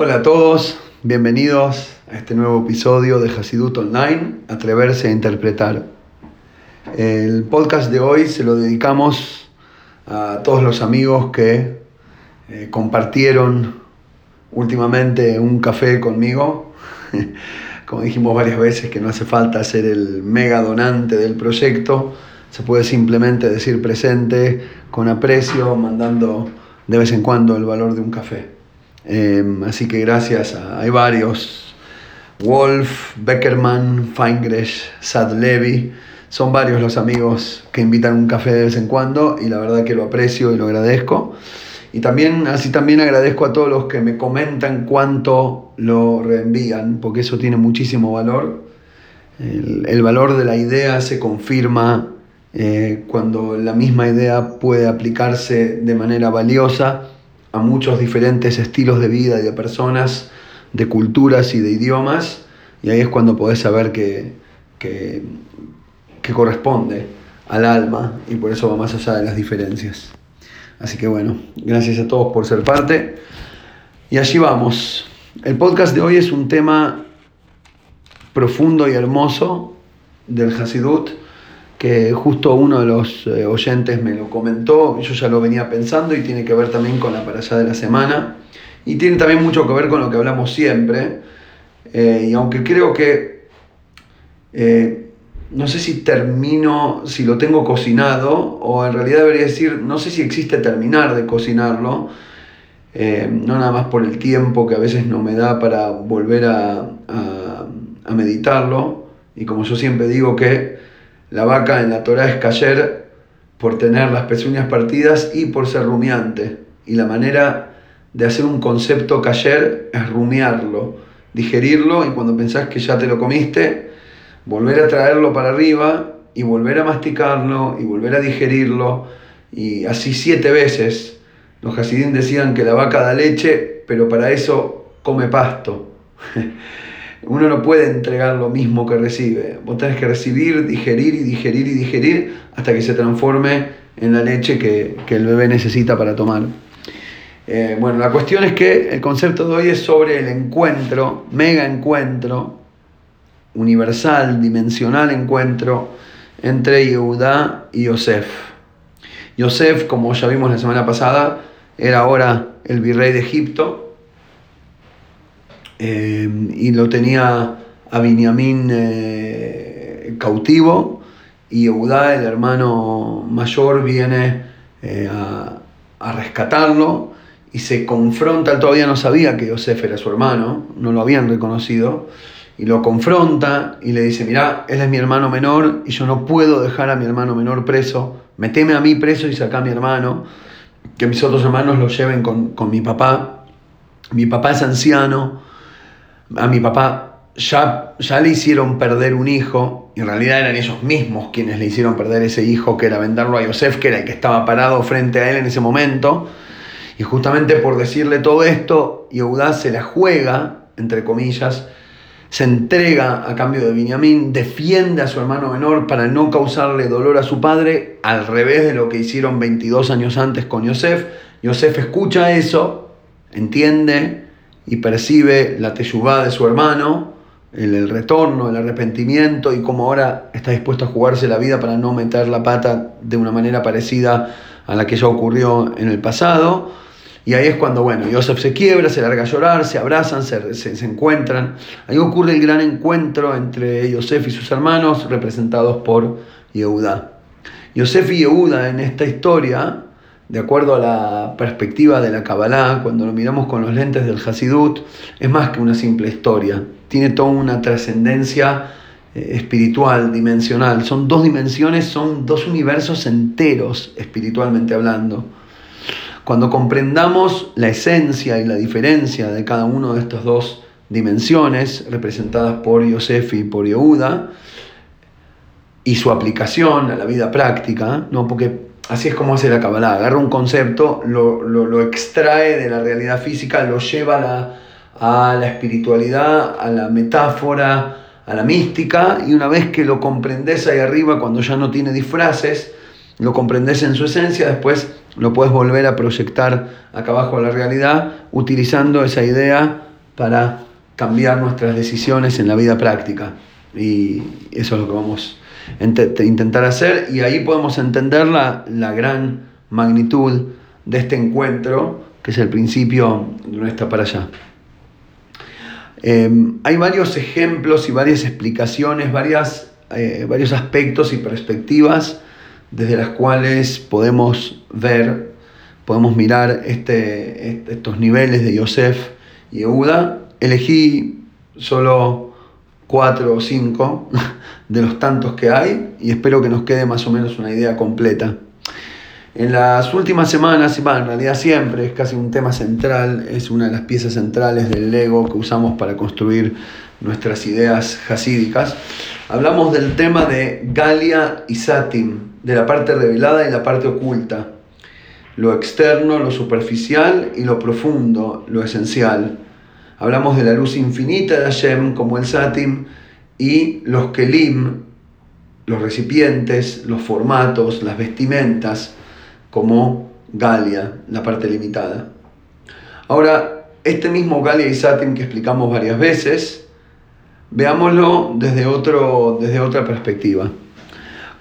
Hola a todos, bienvenidos a este nuevo episodio de Hasidut Online, Atreverse a Interpretar. El podcast de hoy se lo dedicamos a todos los amigos que eh, compartieron últimamente un café conmigo. Como dijimos varias veces que no hace falta ser el mega donante del proyecto, se puede simplemente decir presente con aprecio, mandando de vez en cuando el valor de un café. Em, así que gracias, a, hay varios, Wolf, Beckerman, Feingresh, Sad Levy, son varios los amigos que invitan un café de vez en cuando y la verdad que lo aprecio y lo agradezco. Y también, así también agradezco a todos los que me comentan cuánto lo reenvían, porque eso tiene muchísimo valor. El, el valor de la idea se confirma eh, cuando la misma idea puede aplicarse de manera valiosa muchos diferentes estilos de vida y de personas, de culturas y de idiomas, y ahí es cuando podés saber que, que corresponde al alma y por eso va más allá de las diferencias. Así que bueno, gracias a todos por ser parte. Y allí vamos. El podcast de hoy es un tema profundo y hermoso del Hasidut, que justo uno de los eh, oyentes me lo comentó, yo ya lo venía pensando y tiene que ver también con la para allá de la semana. Y tiene también mucho que ver con lo que hablamos siempre. Eh, y aunque creo que eh, no sé si termino, si lo tengo cocinado, o en realidad debería decir, no sé si existe terminar de cocinarlo, no nada más por el tiempo que a veces no me da para volver a, a, meditarlo, y como yo siempre digo que la vaca en la Torah es cayer por tener las pezuñas partidas y por ser rumiante, y la manera de hacer un concepto cayer es rumiarlo, digerirlo, y cuando pensás que ya te lo comiste, volver a traerlo para arriba y volver a masticarlo y volver a digerirlo y así siete veces. Los Hasidim decían que la vaca da leche, pero para eso come pasto. Uno no puede entregar lo mismo que recibe. Vos tenés que recibir, digerir y digerir y digerir hasta que se transforme en la leche que, el bebé necesita para tomar. Eh, bueno, la cuestión es que el concepto de hoy es sobre el encuentro, mega encuentro, universal, dimensional encuentro entre Yehudá y Yosef. Yosef, como ya vimos la semana pasada, era ahora el virrey de Egipto eh, y lo tenía a Binyamin eh, cautivo y Yehudá, el hermano mayor, viene eh, a, a rescatarlo y se confronta, él todavía no sabía que Yosef era su hermano, no lo habían reconocido, y lo confronta y le dice, mira, él es mi hermano menor y yo no puedo dejar a mi hermano menor preso, meteme a mí preso y saca a mi hermano, que mis otros hermanos lo lleven con, con mi papá. Mi papá es anciano, a mi papá ya, ya le hicieron perder un hijo, y en realidad eran ellos mismos quienes le hicieron perder ese hijo, que era venderlo a Yosef, que era el que estaba parado frente a él en ese momento. Y justamente por decirle todo esto, Yehudá se la juega, entre comillas, se entrega a cambio de Benjamín, defiende a su hermano menor para no causarle dolor a su padre, al revés de lo que hicieron 22 años antes con Yosef. Yosef escucha eso, entiende y percibe la teyubá de su hermano, el, el, retorno, el arrepentimiento y cómo ahora está dispuesto a jugarse la vida para no meter la pata de una manera parecida a la que ya ocurrió en el pasado. Y ahí es cuando, bueno, Joseph se quiebra, se larga a llorar, se abrazan, se, se, encuentran. Ahí ocurre el gran encuentro entre Yosef y sus hermanos, representados por Yehuda. Yosef y Yehuda en esta historia, de acuerdo a la perspectiva de la Kabbalah, cuando lo miramos con los lentes del Hasidut, es más que una simple historia. Tiene toda una trascendencia eh, espiritual, dimensional. Son dos dimensiones, son dos universos enteros, espiritualmente hablando. Cuando comprendamos la esencia y la diferencia de cada una de estas dos dimensiones, representadas por Yosef y por Yehuda, y su aplicación a la vida práctica, ¿no? porque así es como hace la Kabbalah, agarra un concepto, lo, extrae de la realidad física, lo lleva a la, a la espiritualidad, a la metáfora, a la mística, y una vez que lo comprendes ahí arriba, cuando ya no tiene disfraces, lo comprendes en su esencia, después lo puedes volver a proyectar acá abajo a la realidad utilizando esa idea para cambiar nuestras decisiones en la vida práctica. Y eso es lo que vamos intentar hacer y ahí podemos entender la, la gran magnitud de este encuentro, que es el principio de nuestra para allá. Em, hay varios ejemplos y varias explicaciones, varias, eh, varios aspectos y perspectivas desde las cuales podemos ver, podemos mirar este, estos niveles de Yosef y Euda. Elegí solo cuatro o cinco de los tantos que hay y espero que nos quede más o menos una idea completa. En las últimas semanas, y en realidad siempre, es casi un tema central, es una de las piezas centrales del Lego que usamos para construir nuestras ideas hasídicas. Hablamos del tema de Galia y Satim, de la parte revelada y la parte oculta, lo externo, lo superficial y lo profundo, lo esencial. Hablamos de la luz infinita de Hashem como el Satim y los Kelim, los recipientes, los formatos, las vestimentas, como Galia, la parte limitada. Ahora, este mismo Galia y Satim que explicamos varias veces, veámoslo desde, otro, desde otra perspectiva.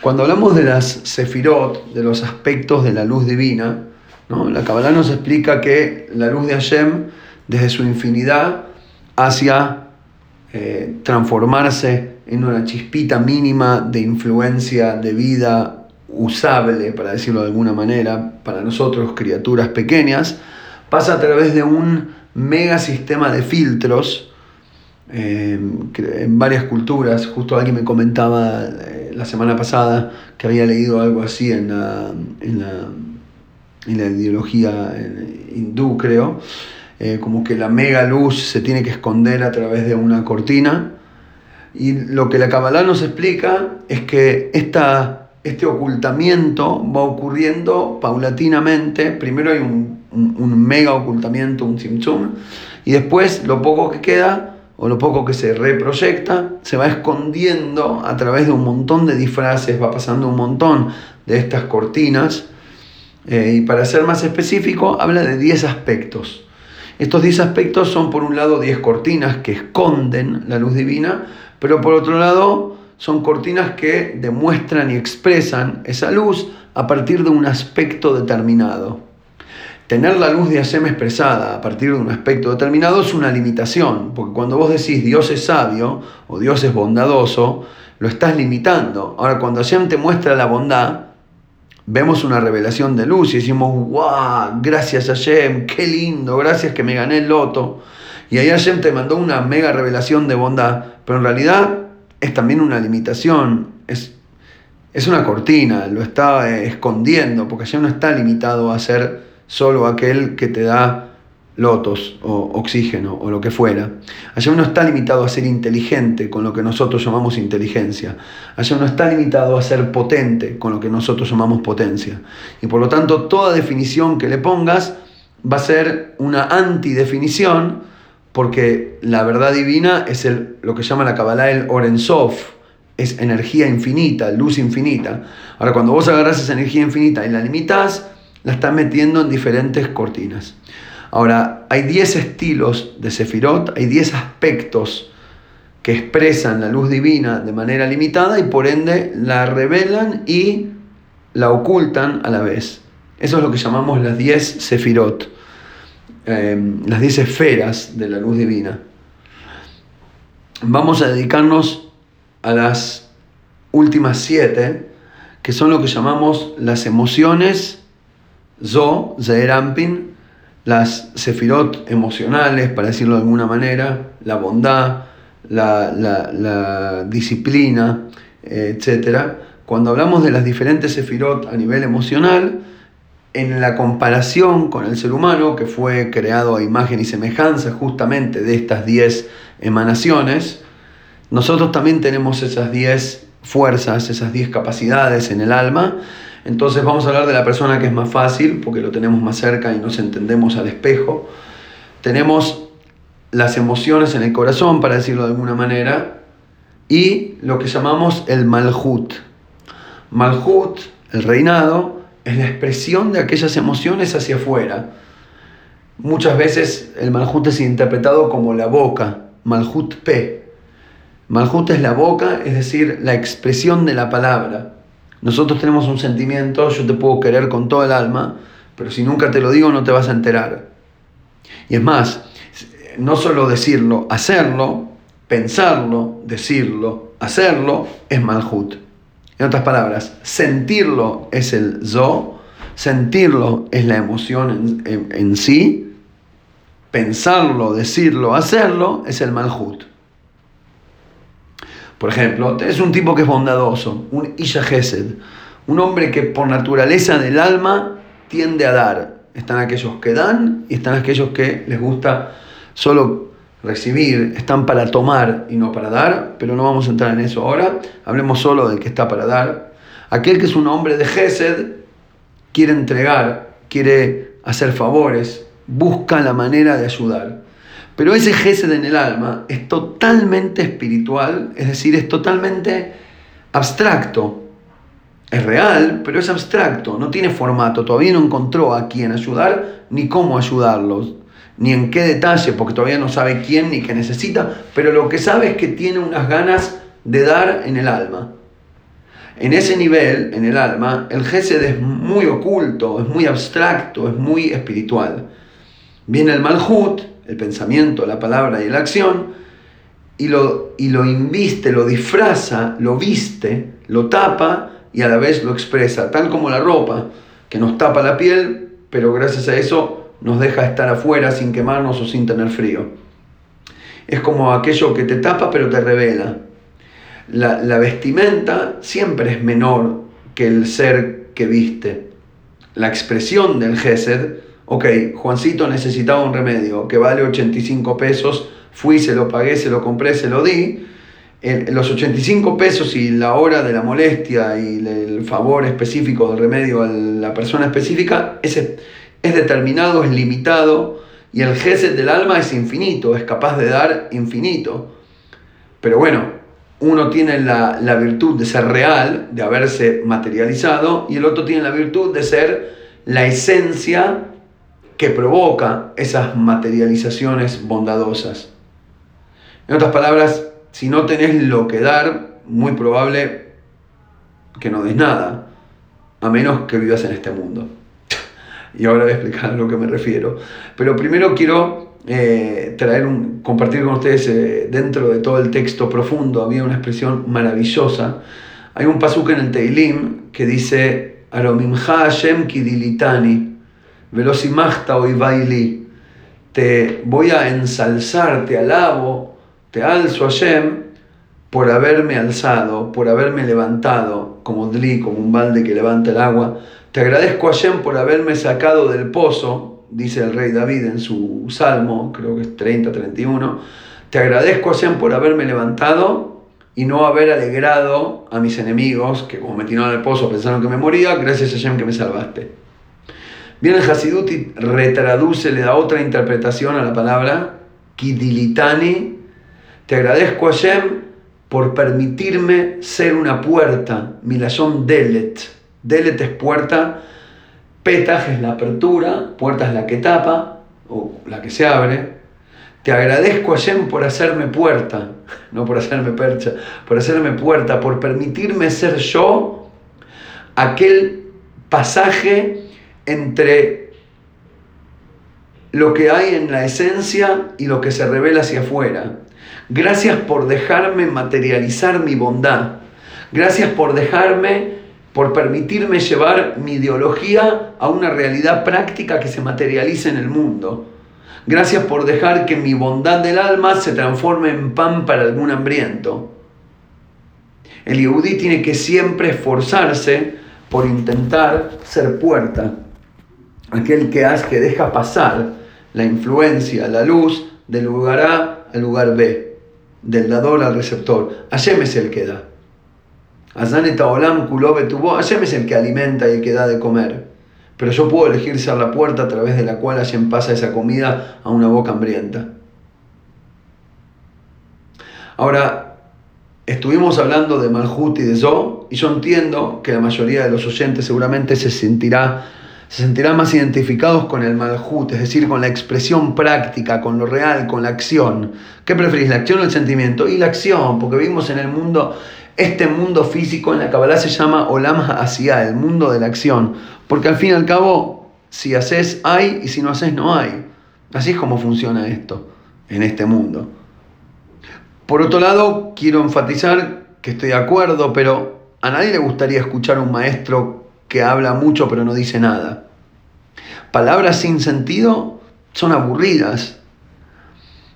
Cuando hablamos de las sefirot, de los aspectos de la luz divina, la Kabbalah nos explica que la luz de Hashem, desde su infinidad hacia eh, transformarse en una chispita mínima de influencia, de vida, usable, para decirlo de alguna manera, para nosotros, criaturas pequeñas, pasa a través de un mega sistema de filtros eh, en varias culturas. Justo alguien me comentaba eh, la semana pasada que había leído algo así en la, en la, ideología eh, hindú, creo, como que la mega luz se tiene que esconder a través de una cortina. Y lo que la Kabbalah nos explica es que esta este ocultamiento va ocurriendo paulatinamente. Primero hay un, mega ocultamiento, un tzimtzum, y después lo poco que queda o lo poco que se reproyecta se va escondiendo a través de un montón de disfraces, va pasando un montón de estas cortinas. Eh, y para ser más específico, habla de 10 aspectos. Estos 10 aspectos son por un lado 10 cortinas que esconden la luz divina, pero por otro lado son cortinas que demuestran y expresan esa luz a partir de un aspecto determinado. Tener la luz de Hashem expresada a partir de un aspecto determinado es una limitación, porque cuando vos decís Dios es sabio o Dios es bondadoso, lo estás limitando. Ahora, cuando Hashem te muestra la bondad, vemos una revelación de luz y decimos, wow, gracias Hashem, qué lindo, gracias que me gané el loto. Y ahí Hashem te mandó una mega revelación de bondad, pero en realidad es también una limitación, es, es una cortina, lo está eh, escondiendo, porque ya no está limitado a ser solo aquel que te da lotos o oxígeno o lo que fuera. Allá no está limitado a ser inteligente con lo que nosotros llamamos inteligencia. Allá no está limitado a ser potente con lo que nosotros llamamos potencia. Y por lo tanto toda definición que le pongas va a ser una antidefinición porque la verdad divina es lo que llama la Kabbalah el Orensov, es energía infinita, luz infinita. Ahora, cuando vos agarras esa energía infinita y la limitas, la estás metiendo en diferentes cortinas. Ahora, hay 10 estilos de Sefirot, hay 10 aspectos que expresan la luz divina de manera limitada y por ende la revelan y la ocultan a la vez. Eso es lo que llamamos las 10 Sefirot. Em, las 10 esferas de la luz divina. Vamos a dedicarnos a las últimas siete, que son lo que llamamos las emociones, Zo, Zeerampin, las sefirot emocionales, para decirlo de alguna manera, la bondad, la, disciplina, etc. Cuando hablamos de las diferentes sefirot a nivel emocional, en la comparación con el ser humano, que fue creado a imagen y semejanza justamente de estas 10 emanaciones, nosotros también tenemos esas 10 fuerzas, esas 10 capacidades en el alma. Entonces vamos a hablar de la persona que es más fácil, porque lo tenemos más cerca y nos entendemos al espejo. Tenemos las emociones en el corazón, para decirlo de alguna manera, y lo que llamamos el malhut. Malhut, el reinado, es la expresión de aquellas emociones hacia afuera. muchas veces el Malhut es interpretado como la boca, Malhut P. Malhut es la boca, es decir, la expresión de la palabra. Nosotros tenemos un sentimiento, yo te puedo querer con todo el alma, pero si nunca te lo digo no te vas a enterar. Y es más, no solo decirlo, hacerlo, pensarlo, decirlo, hacerlo, es Malhut. En otras palabras, sentirlo es el zo, sentirlo es la emoción en, sí, pensarlo, decirlo, hacerlo es el Malhut. Por ejemplo, es un tipo que es bondadoso, un Isha Gesed, un hombre que por naturaleza del alma tiende a dar. Están aquellos que dan y están aquellos que les gusta solo recibir, están para tomar y no para dar, pero no vamos a entrar en eso ahora. Hablemos solo del que está para dar. Aquel que es un hombre de Gesed quiere entregar, quiere hacer favores, busca la manera de ayudar. Pero ese Gesed en el alma es totalmente espiritual, es decir, es totalmente abstracto. Es real, pero es abstracto, no tiene formato, todavía no encontró a quién ayudar ni cómo ayudarlos, ni en qué detalle, porque todavía no sabe quién ni qué necesita, pero lo que sabe es que tiene unas ganas de dar en el alma. En ese nivel, en el alma, el Gesed es muy oculto, es muy abstracto, es muy espiritual. Viene el Malhut, el pensamiento, la palabra y la acción, y lo, y lo inviste, lo disfraza, lo viste, lo tapa y a la vez lo expresa, tal como la ropa, que nos tapa la piel, pero gracias a eso nos deja estar afuera sin quemarnos o sin tener frío. Es como aquello que te tapa pero te revela. La, la vestimenta siempre es menor que el ser que viste. La expresión del Gesed ok, Juancito necesitaba un remedio que vale 85 pesos, fui, se lo pagué, se lo compré, se lo di. los 85 pesos y la hora de la molestia y el favor específico del remedio a la persona específica es, es determinado, es limitado y el gesed del alma es infinito, es capaz de dar infinito. Pero bueno, uno tiene la, la virtud de ser real, de haberse materializado, y el otro tiene la virtud de ser la esencia que provoca esas materializaciones bondadosas. En otras palabras, si no tenés lo que dar, muy probable que no des nada, a menos que vivas en este mundo. Y ahora voy a explicar a lo que me refiero. Pero primero quiero eh, traer un, compartir con ustedes eh, dentro de todo el texto profundo, había una expresión maravillosa. Hay un pasuk en el Teilim que dice, Aromimha Hashem Kidilitani, Velosimachta hoy baili, te voy a ensalzar, te alabo, te alzo a Hashem por haberme alzado, por haberme levantado, como Dli, como un balde que levanta el agua. Te agradezco a Hashem por haberme sacado del pozo, dice el rey David en su salmo, creo que es 30, 31. Te agradezco a Hashem por haberme levantado y no haber alegrado a mis enemigos, que como me tiraron al pozo pensaron que me moría, gracias a Hashem que me salvaste. Viene Hasidut y retraduce, le da otra interpretación a la palabra Kidilitani. Te agradezco Hashem por permitirme ser una puerta. Milayón Delet. Delet es puerta. Petaj es la apertura. Puerta es la que tapa o la que se abre. Te agradezco Hashem por hacerme puerta, no por hacerme percha, por hacerme puerta, por permitirme ser yo aquel pasaje entre lo que hay en la esencia y lo que se revela hacia afuera. Gracias por dejarme materializar mi bondad. Gracias por dejarme, por permitirme llevar mi ideología a una realidad práctica que se materialice en el mundo. Gracias por dejar que mi bondad del alma se transforme en pan para algún hambriento. El Yehudi tiene que siempre esforzarse por intentar ser puerta aquel que hace, que deja pasar la influencia, la luz del lugar A al lugar B, del dador al receptor. Hashem es el que da. Hashem es el que alimenta y el que da de comer. Pero yo puedo elegir ser la puerta a través de la cual Hashem pasa esa comida a una boca hambrienta. Ahora, estuvimos hablando de Malhut y de Zo, y yo entiendo que la mayoría de los oyentes seguramente se sentirá se sentirán más identificados con el malhut, es decir, con la expresión práctica, con lo real, con la acción. ¿Qué preferís, la acción o el sentimiento? Y la acción, porque vivimos en el mundo, este mundo físico en la Kabbalah se llama Olam Ha'asiyah, el mundo de la acción, porque al fin y al cabo, si haces hay y si no haces no hay. Así es como funciona esto en este mundo. Por otro lado, quiero enfatizar que estoy de acuerdo, pero a nadie le gustaría escuchar a un maestro que habla mucho pero no dice nada. Palabras sin sentido son aburridas.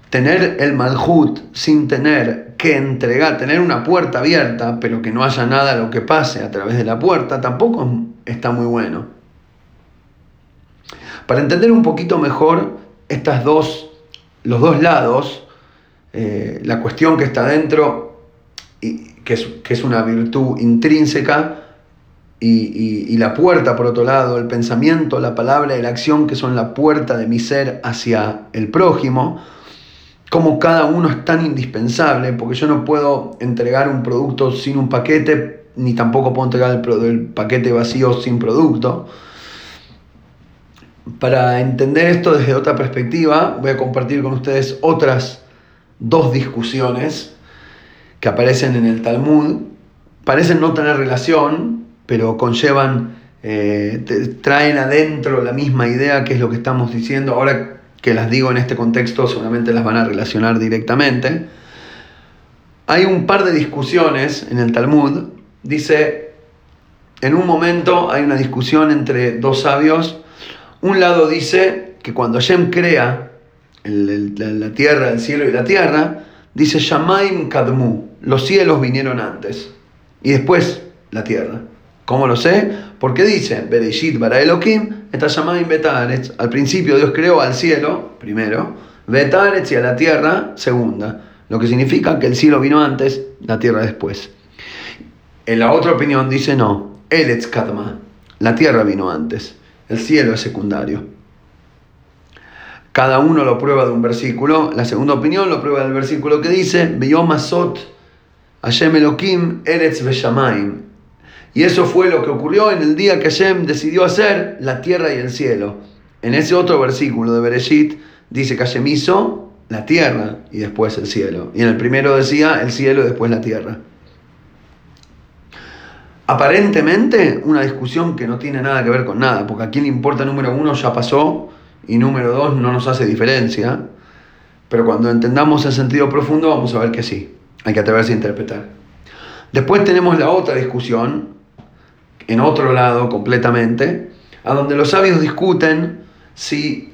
Tener el malhut sin tener que entregar, tener una puerta abierta, pero que no haya nada lo que pase a través de la puerta, tampoco está muy bueno. Para entender un poquito mejor estas dos, los dos lados, eh, la cuestión que está dentro, y, que, es, que es una virtud intrínseca, y, la puerta, por otro lado, el pensamiento, la palabra y la acción, que son la puerta de mi ser hacia el prójimo, como cada uno es tan indispensable, porque yo no puedo entregar un producto sin un paquete, ni tampoco puedo entregar el, paquete vacío sin producto. Para entender esto desde otra perspectiva, voy a compartir con ustedes otras dos discusiones que aparecen en el Talmud. Parecen no tener relación, pero conllevan, eh, traen adentro la misma idea que es lo que estamos diciendo. Ahora que las digo en este contexto, seguramente las van a relacionar directamente. Hay un par de discusiones en el Talmud. Dice, en un momento hay una discusión entre dos sabios. Un lado dice que cuando Hashem crea la, tierra, el cielo y la tierra, dice Shamaim Kadmu, los cielos vinieron antes y después la tierra. ¿Cómo lo sé? Porque dice, Bereshit bara Elohim, está Betaretz. Al principio Dios creó al cielo, primero, Betaretz y a la tierra, segunda. Lo que significa que el cielo vino antes, la tierra después. En la otra opinión dice no, Eretz Kadma, la tierra vino antes, el cielo es secundario. Cada uno lo prueba de un versículo. La segunda opinión lo prueba del versículo que dice, Beyomasot Hashem Elohim Eretz Veshamayim. Y eso fue lo que ocurrió en el día que Hashem decidió hacer la tierra y el cielo. En ese otro versículo de Bereshit dice que Hashem hizo la tierra y después el cielo. Y en el primero decía el cielo y después la tierra. Aparentemente una discusión que no tiene nada que ver con nada, porque a quién le importa número uno ya pasó y número dos no nos hace diferencia. Pero cuando entendamos el sentido profundo vamos a ver que sí, hay que atreverse a interpretar. Después tenemos la otra discusión, en otro lado completamente, a donde los sabios discuten si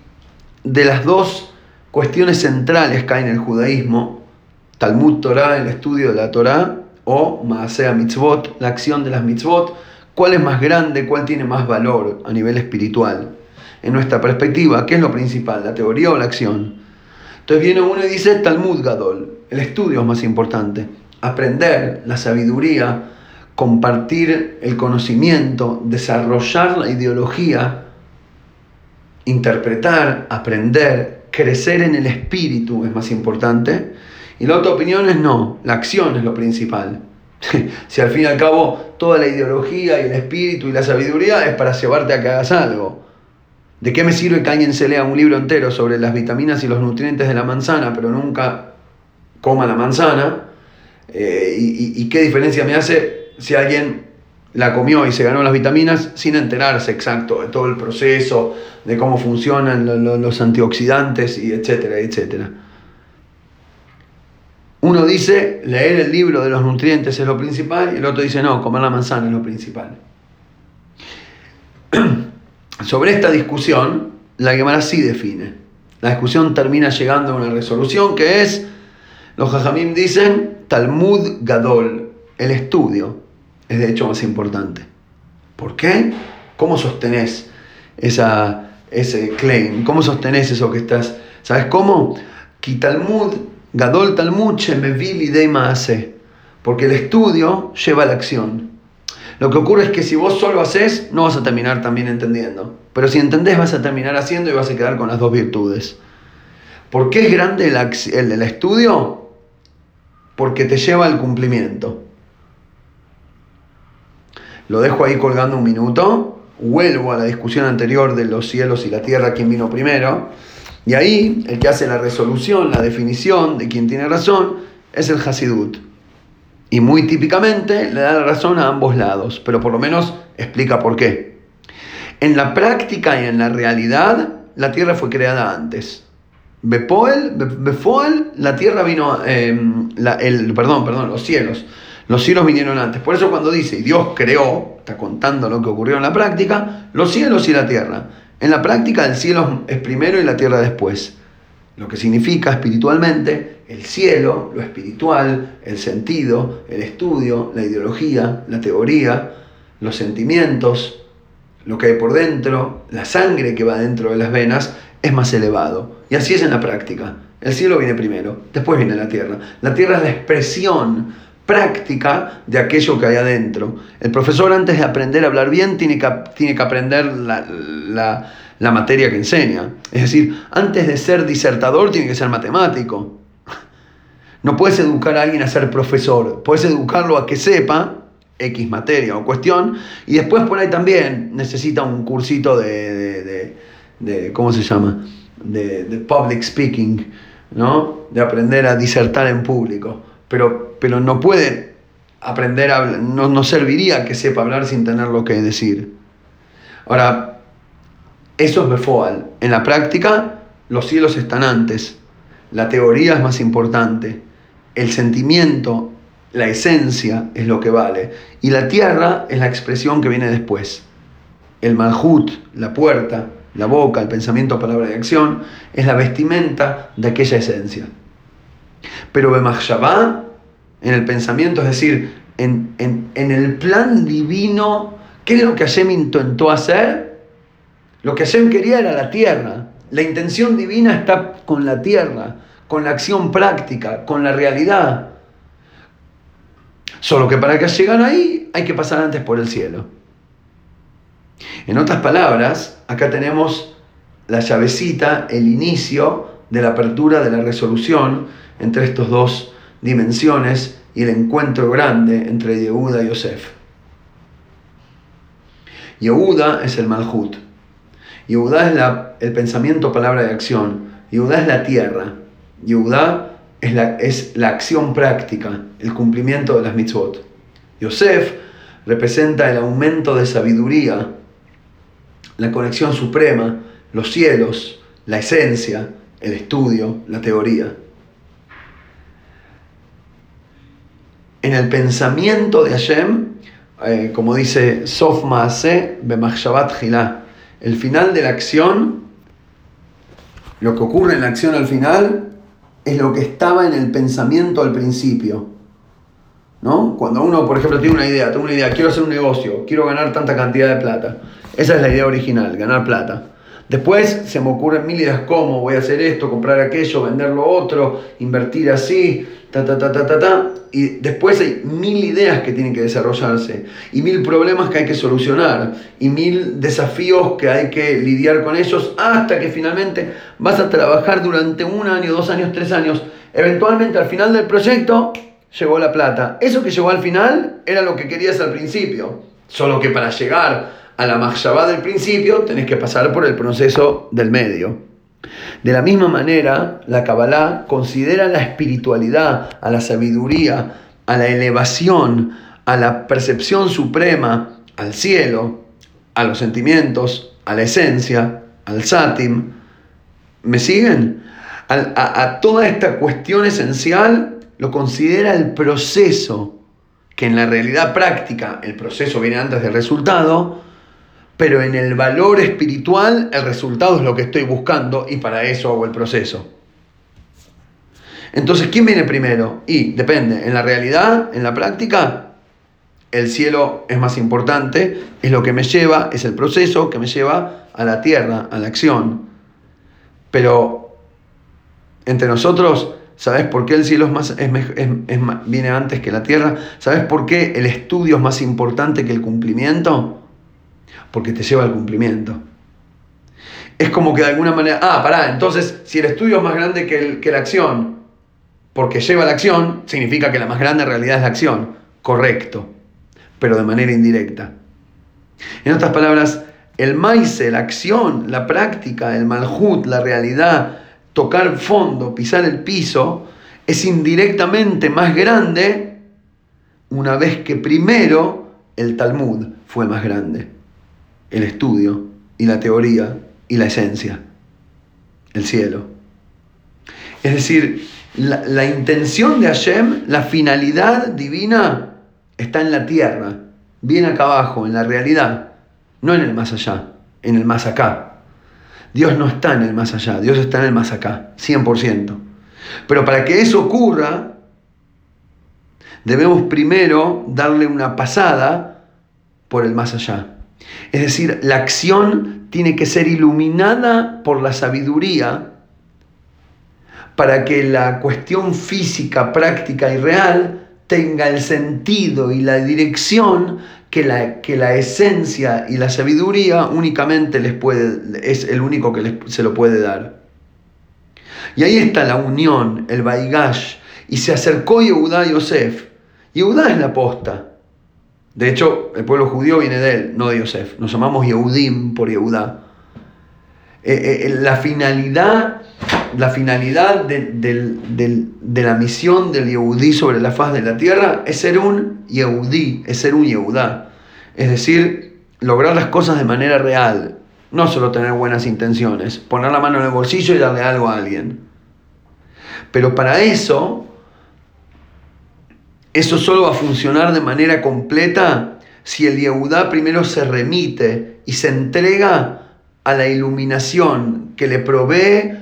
de las dos cuestiones centrales hay en el judaísmo, Talmud Torah, el estudio de la Torah, o Maasea Mitzvot, la acción de las Mitzvot, cuál es más grande, cuál tiene más valor a nivel espiritual. En nuestra perspectiva, ¿qué es lo principal, la teoría o la acción? Entonces viene uno y dice Talmud Gadol, el estudio es más importante, aprender la sabiduría compartir el conocimiento, desarrollar la ideología, interpretar, aprender, crecer en el espíritu es más importante. Y la otra opinión es no, la acción es lo principal. si al fin y al cabo toda la ideología y el espíritu y la sabiduría es para llevarte a que hagas algo. ¿De qué me sirve que alguien se lea un libro entero sobre las vitaminas y los nutrientes de la manzana, pero nunca coma la manzana? Eh, y qué diferencia me hace si alguien la comió y se ganó las vitaminas sin enterarse exacto de todo el proceso, de cómo funcionan los antioxidantes y etcétera, etcétera. Uno dice, leer el libro de los nutrientes es lo principal y el otro dice, no, comer la manzana es lo principal. Sobre esta discusión, la Gemara sí define. La discusión termina llegando a una resolución que es, los Jajamim dicen, Talmud Gadol, el estudio, es de hecho más importante. ¿Por qué? ¿Cómo sostenés esa, ese claim? ¿Cómo sostenés eso que estás? ¿Sabes cómo? Talmud, Gadol Talmud, de hace. Porque el estudio lleva a la acción. Lo que ocurre es que si vos solo haces, no vas a terminar también entendiendo. Pero si entendés, vas a terminar haciendo y vas a quedar con las dos virtudes. ¿Por qué es grande el, el estudio? Porque te lleva al cumplimiento. Lo dejo ahí colgando un minuto vuelvo a la discusión anterior de los cielos y la tierra, quién vino primero. Y ahí el que hace la resolución, la definición de quién tiene razón, es el Hasidut. Y muy típicamente le da la razón a ambos lados, pero por lo menos explica por qué. En la práctica y en la realidad, la tierra fue creada antes. Befoel, la tierra vino, em, el, perdón, perdón, los cielos. Los cielos vinieron antes. Por eso cuando dice Dios creó, está contando lo que ocurrió en la práctica, los cielos y la tierra. En la práctica el cielo es primero y la tierra después. Lo que significa espiritualmente el cielo, lo espiritual, el sentido, el estudio, la ideología, la teoría, los sentimientos, lo que hay por dentro, la sangre que va dentro de las venas, es más elevado. Y así es en la práctica. El cielo viene primero, después viene la tierra. La tierra es la expresión práctica de aquello que hay adentro. El profesor antes de aprender a hablar bien tiene que, tiene que aprender la, la materia que enseña. Es decir, antes de ser disertador tiene que ser matemático. No puedes educar a alguien a ser profesor, puedes educarlo a que sepa X materia o cuestión, y después por ahí también necesita un cursito de, de, de, ¿cómo se llama? De, public speaking, ¿no? De aprender a disertar en público pero, pero no puede aprender a hablar, no, no serviría que sepa hablar sin tener lo que decir. Ahora, eso es Befoal. En la práctica, los cielos están antes. La teoría es más importante. El sentimiento, la esencia es lo que vale. Y la tierra es la expresión que viene después. El malhut, la puerta, la boca, el pensamiento, palabra y acción, es la vestimenta de aquella esencia. Pero Bemachshavá, en el pensamiento, es decir, en, el plan divino, ¿qué es lo que Hashem intentó hacer? Lo que Hashem quería era la tierra. La intención divina está con la tierra, con la acción práctica, con la realidad. Solo que para que lleguen ahí hay que pasar antes por el cielo. En otras palabras, acá tenemos la llavecita, el inicio de la apertura de la resolución entre estas dos dimensiones y el encuentro grande entre Yehuda y Yosef. Yehuda es el Malhut. Yehuda es la, el pensamiento, palabra y acción. Yehuda es la tierra. Yehuda es la, es la acción práctica, el cumplimiento de las mitzvot. Yosef representa el aumento de sabiduría, la conexión suprema, los cielos, la esencia, el estudio, la teoría. En el pensamiento de Hashem, eh, como dice Sof Maase Bemachshabat el final de la acción, lo que ocurre en la acción al final, es lo que estaba en el pensamiento al principio. ¿No? Cuando uno, por ejemplo, tiene una idea, tengo una idea, quiero hacer un negocio, quiero ganar tanta cantidad de plata. Esa es la idea original, ganar plata. Después se me ocurren mil ideas cómo voy a hacer esto, comprar aquello, vender lo otro, invertir así, ta ta ta ta ta ta. Y después hay mil ideas que tienen que desarrollarse y mil problemas que hay que solucionar y mil desafíos que hay que lidiar con ellos hasta que finalmente vas a trabajar durante un año, dos años, tres años. Eventualmente al final del proyecto llegó la plata. Eso que llegó al final era lo que querías al principio. Solo que para llegar a la Mahshabá del principio, tenés que pasar por el proceso del medio. De la misma manera, la Kabbalah considera la espiritualidad, a la sabiduría, a la elevación, a la percepción suprema, al cielo, a los sentimientos, a la esencia, al satim. ¿Me siguen? A toda esta cuestión esencial lo considera el proceso, que en la realidad práctica el proceso viene antes del resultado, pero en el valor espiritual el resultado es lo que estoy buscando y para eso hago el proceso. Entonces, ¿quién viene primero? Y depende, en la realidad, en la práctica, el cielo es más importante, es lo que me lleva, es el proceso que me lleva a la tierra, a la acción. Pero entre nosotros, ¿sabes por qué el cielo es más, viene antes que la tierra? ¿Sabes por qué el estudio es más importante que el cumplimiento? Porque te lleva al cumplimiento. Es como que de alguna manera, ah, pará, entonces si el estudio es más grande que, que la acción, porque lleva la acción, significa que la más grande realidad es la acción. Correcto, pero de manera indirecta. En otras palabras, el maíz, la acción, la práctica, el malhut, la realidad, tocar fondo, pisar el piso, es indirectamente más grande una vez que primero el Talmud fue más grande. El estudio y la teoría y la esencia. El cielo. Es decir, la, la intención de Hashem, la finalidad divina, está en la tierra, bien acá abajo, en la realidad, no en el más allá, en el más acá. Dios no está en el más allá, Dios está en el más acá, 100%. Pero para que eso ocurra, debemos primero darle una pasada por el más allá. Es decir, la acción tiene que ser iluminada por la sabiduría para que la cuestión física, práctica y real tenga el sentido y la dirección que la, que la esencia y la sabiduría únicamente les puede, es el único que se lo puede dar. Y ahí está la unión, el Baigash, y se acercó Yehudá a Yosef. Yehudá es la posta. De hecho, el pueblo judío viene de él, no de Yosef. Nos llamamos Yehudim por Yehudá. Eh, eh, eh, la finalidad, la finalidad de, la misión del Yehudí sobre la faz de la tierra es ser un Yehudí, es ser un Yehudá. Es decir, lograr las cosas de manera real, no solo tener buenas intenciones, poner la mano en el bolsillo y darle algo a alguien. Pero para eso, eso solo va a funcionar de manera completa si el Yehudá primero se remite y se entrega a la iluminación que le provee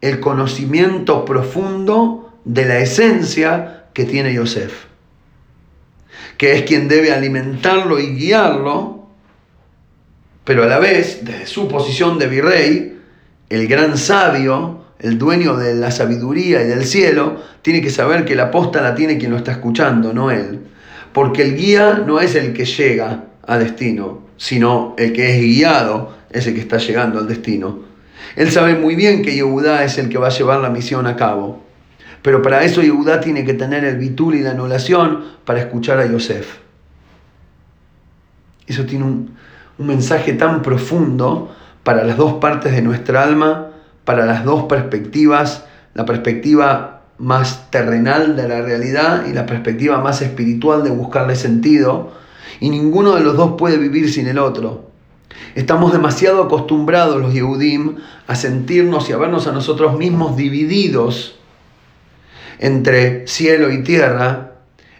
el conocimiento profundo de la esencia que tiene Yosef, que es quien debe alimentarlo y guiarlo, pero a la vez, desde su posición de virrey, el gran sabio, el dueño de la sabiduría y del cielo, tiene que saber que la posta la tiene quien lo está escuchando, no él. Porque el guía no es el que llega a destino, sino el que es guiado es el que está llegando al destino. Él sabe muy bien que Yehudá es el que va a llevar la misión a cabo. Pero para eso Yehudá tiene que tener el bitul y la anulación para escuchar a Yosef. Eso tiene un, un mensaje tan profundo para las dos partes de nuestra alma, para las dos perspectivas, la perspectiva más terrenal de la realidad y la perspectiva más espiritual de buscarle sentido. Y ninguno de los dos puede vivir sin el otro. Estamos demasiado acostumbrados los Yehudim a sentirnos y a vernos a nosotros mismos divididos entre cielo y tierra,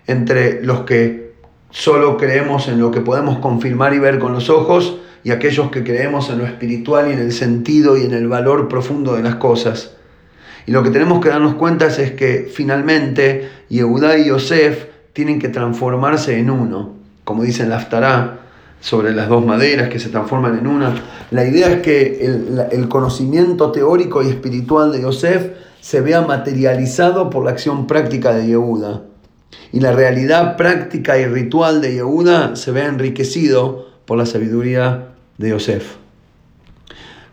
entre los que solo creemos en lo que podemos confirmar y ver con los ojos y aquellos que creemos en lo espiritual y en el sentido y en el valor profundo de las cosas. Y lo que tenemos que darnos cuenta es que finalmente Yehudá y Yosef tienen que transformarse en uno, como dice en la Aftará, sobre las dos maderas que se transforman en una. La idea es que el, conocimiento teórico y espiritual de Yosef se vea materializado por la acción práctica de Yehuda. Y la realidad práctica y ritual de Yehuda se vea enriquecido por la sabiduría de Yosef.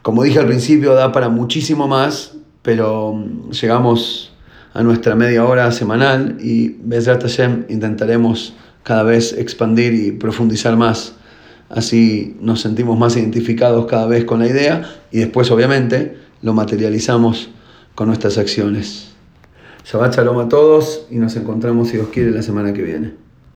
Como dije al principio, da para muchísimo más, pero mm, llegamos a nuestra media hora semanal y Bezrat Hashem intentaremos cada vez expandir y profundizar más así nos sentimos más identificados cada vez con la idea y después obviamente lo materializamos con nuestras acciones. Shabbat Shalom a todos y nos encontramos si Dios quiere la semana que viene.